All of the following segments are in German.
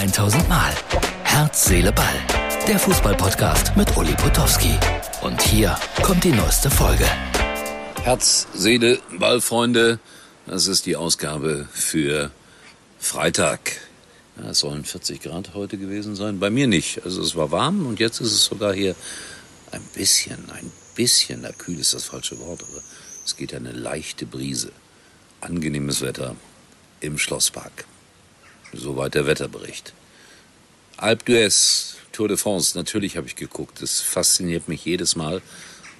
1000 Mal. Herz, Seele, Ball. Der Fußballpodcast mit Uli Potowski. Und hier kommt die neueste Folge. Herz, Seele, Ball, Freunde. Das ist die Ausgabe für Freitag. Ja, es sollen 40 Grad heute gewesen sein. Bei mir nicht. Also es war warm und jetzt ist es sogar hier ein bisschen, ein bisschen, na kühl ist das falsche Wort, aber es geht eine leichte Brise. Angenehmes Wetter im Schlosspark. Soweit der Wetterbericht. Alpe d'Huez, Tour de France, natürlich habe ich geguckt. Das fasziniert mich jedes Mal.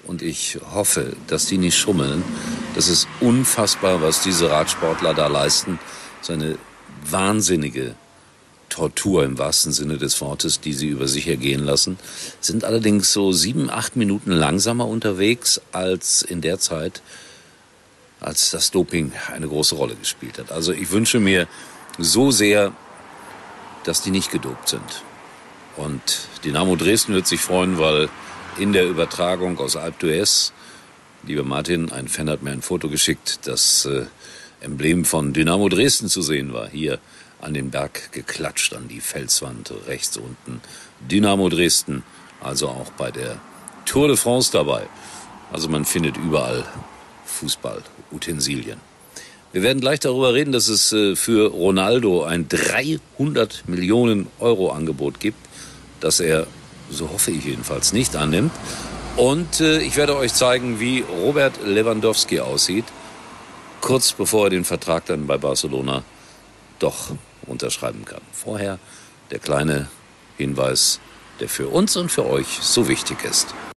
Und ich hoffe, dass die nicht schummeln. Das ist unfassbar, was diese Radsportler da leisten. So eine wahnsinnige Tortur im wahrsten Sinne des Wortes, die sie über sich ergehen lassen, sind allerdings so sieben, acht Minuten langsamer unterwegs als in der Zeit, als das Doping eine große Rolle gespielt hat. Also ich wünsche mir so sehr, dass die nicht gedopt sind. Und Dynamo Dresden wird sich freuen, weil in der Übertragung aus Alp d'Huez, lieber Martin, ein Fan hat mir ein Foto geschickt, das äh, Emblem von Dynamo Dresden zu sehen war. Hier an den Berg geklatscht, an die Felswand rechts unten. Dynamo Dresden, also auch bei der Tour de France dabei. Also man findet überall Fußballutensilien. Wir werden gleich darüber reden, dass es äh, für Ronaldo ein 300 Millionen Euro Angebot gibt, das er, so hoffe ich jedenfalls, nicht annimmt. Und äh, ich werde euch zeigen, wie Robert Lewandowski aussieht, kurz bevor er den Vertrag dann bei Barcelona doch unterschreiben kann. Vorher der kleine Hinweis, der für uns und für euch so wichtig ist.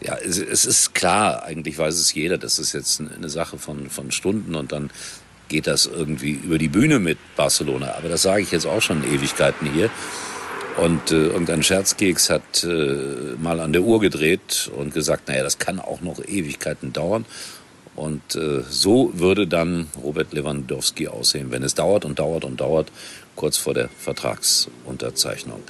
Ja, es, es, ist klar, eigentlich weiß es jeder, das ist jetzt eine Sache von, von Stunden und dann geht das irgendwie über die Bühne mit Barcelona. Aber das sage ich jetzt auch schon Ewigkeiten hier. Und äh, irgendein Scherzkeks hat äh, mal an der Uhr gedreht und gesagt, naja, das kann auch noch Ewigkeiten dauern. Und äh, so würde dann Robert Lewandowski aussehen, wenn es dauert und dauert und dauert, kurz vor der Vertragsunterzeichnung.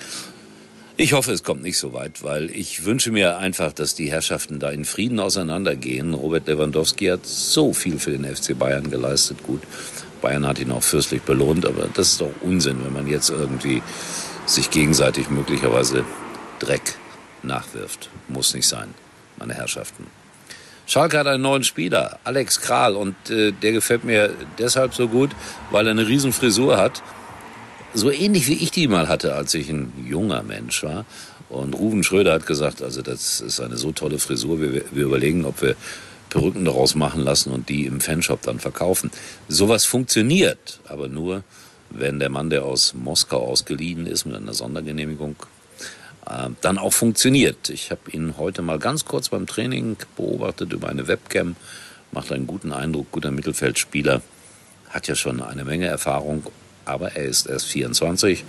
Ich hoffe, es kommt nicht so weit, weil ich wünsche mir einfach, dass die Herrschaften da in Frieden auseinandergehen. Robert Lewandowski hat so viel für den FC Bayern geleistet. Gut, Bayern hat ihn auch fürstlich belohnt, aber das ist doch Unsinn, wenn man jetzt irgendwie sich gegenseitig möglicherweise Dreck nachwirft. Muss nicht sein, meine Herrschaften. Schalke hat einen neuen Spieler, Alex Kral, und äh, der gefällt mir deshalb so gut, weil er eine riesen Frisur hat so ähnlich wie ich die mal hatte, als ich ein junger Mensch war. Und Ruven Schröder hat gesagt, also das ist eine so tolle Frisur, wir, wir überlegen, ob wir Perücken daraus machen lassen und die im Fanshop dann verkaufen. Sowas funktioniert, aber nur, wenn der Mann, der aus Moskau ausgeliehen ist mit einer Sondergenehmigung, äh, dann auch funktioniert. Ich habe ihn heute mal ganz kurz beim Training beobachtet über eine Webcam, macht einen guten Eindruck, guter Mittelfeldspieler, hat ja schon eine Menge Erfahrung aber er ist erst 24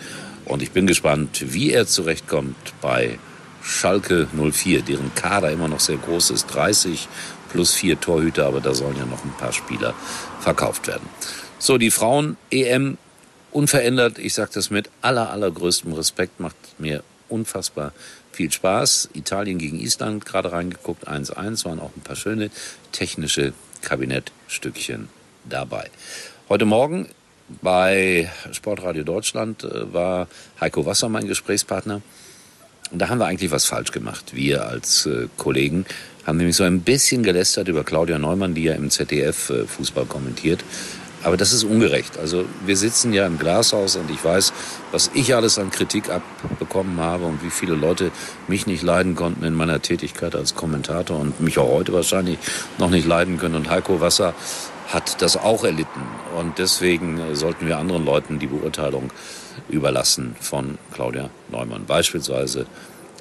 und ich bin gespannt, wie er zurechtkommt bei Schalke 04, deren Kader immer noch sehr groß ist, 30 plus vier Torhüter, aber da sollen ja noch ein paar Spieler verkauft werden. So, die Frauen EM unverändert, ich sage das mit aller, allergrößtem Respekt, macht mir unfassbar viel Spaß. Italien gegen Island gerade reingeguckt, 1-1, waren auch ein paar schöne technische Kabinettstückchen dabei. Heute Morgen bei Sportradio Deutschland äh, war Heiko Wasser mein Gesprächspartner. Und da haben wir eigentlich was falsch gemacht. Wir als äh, Kollegen haben nämlich so ein bisschen gelästert über Claudia Neumann, die ja im ZDF äh, Fußball kommentiert. Aber das ist ungerecht. Also wir sitzen ja im Glashaus und ich weiß, was ich alles an Kritik abbekommen habe und wie viele Leute mich nicht leiden konnten in meiner Tätigkeit als Kommentator und mich auch heute wahrscheinlich noch nicht leiden können. Und Heiko Wasser hat das auch erlitten. Und deswegen sollten wir anderen Leuten die Beurteilung überlassen von Claudia Neumann. Beispielsweise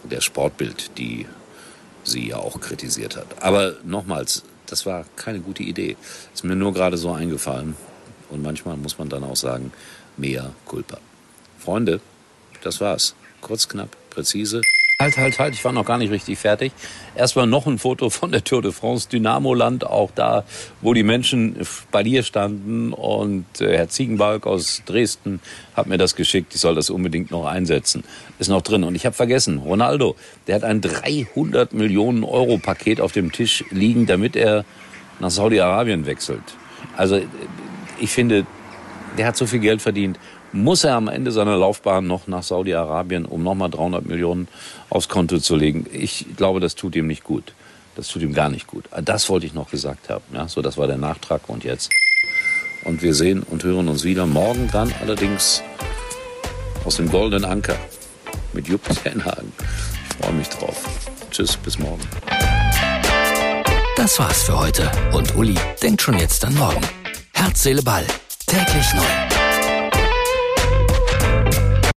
der Sportbild, die sie ja auch kritisiert hat. Aber nochmals, das war keine gute Idee. Ist mir nur gerade so eingefallen. Und manchmal muss man dann auch sagen, mehr Culpa. Freunde, das war's. Kurz, knapp, präzise. Halt, halt, halt, ich war noch gar nicht richtig fertig. Erstmal noch ein Foto von der Tour de France, Dynamoland, auch da, wo die Menschen bei dir standen. Und äh, Herr Ziegenbalg aus Dresden hat mir das geschickt. Ich soll das unbedingt noch einsetzen. Ist noch drin. Und ich habe vergessen, Ronaldo, der hat ein 300 Millionen Euro Paket auf dem Tisch liegen, damit er nach Saudi-Arabien wechselt. Also ich finde, der hat so viel Geld verdient muss er am Ende seiner Laufbahn noch nach Saudi-Arabien, um nochmal 300 Millionen aufs Konto zu legen. Ich glaube, das tut ihm nicht gut. Das tut ihm gar nicht gut. Das wollte ich noch gesagt haben. Ja, so, das war der Nachtrag und jetzt. Und wir sehen und hören uns wieder morgen dann allerdings aus dem Goldenen Anker mit Jupp Tenhagen. Ich freue mich drauf. Tschüss, bis morgen. Das war's für heute. Und Uli denkt schon jetzt an morgen. Herz, Seele, Ball. Täglich neu.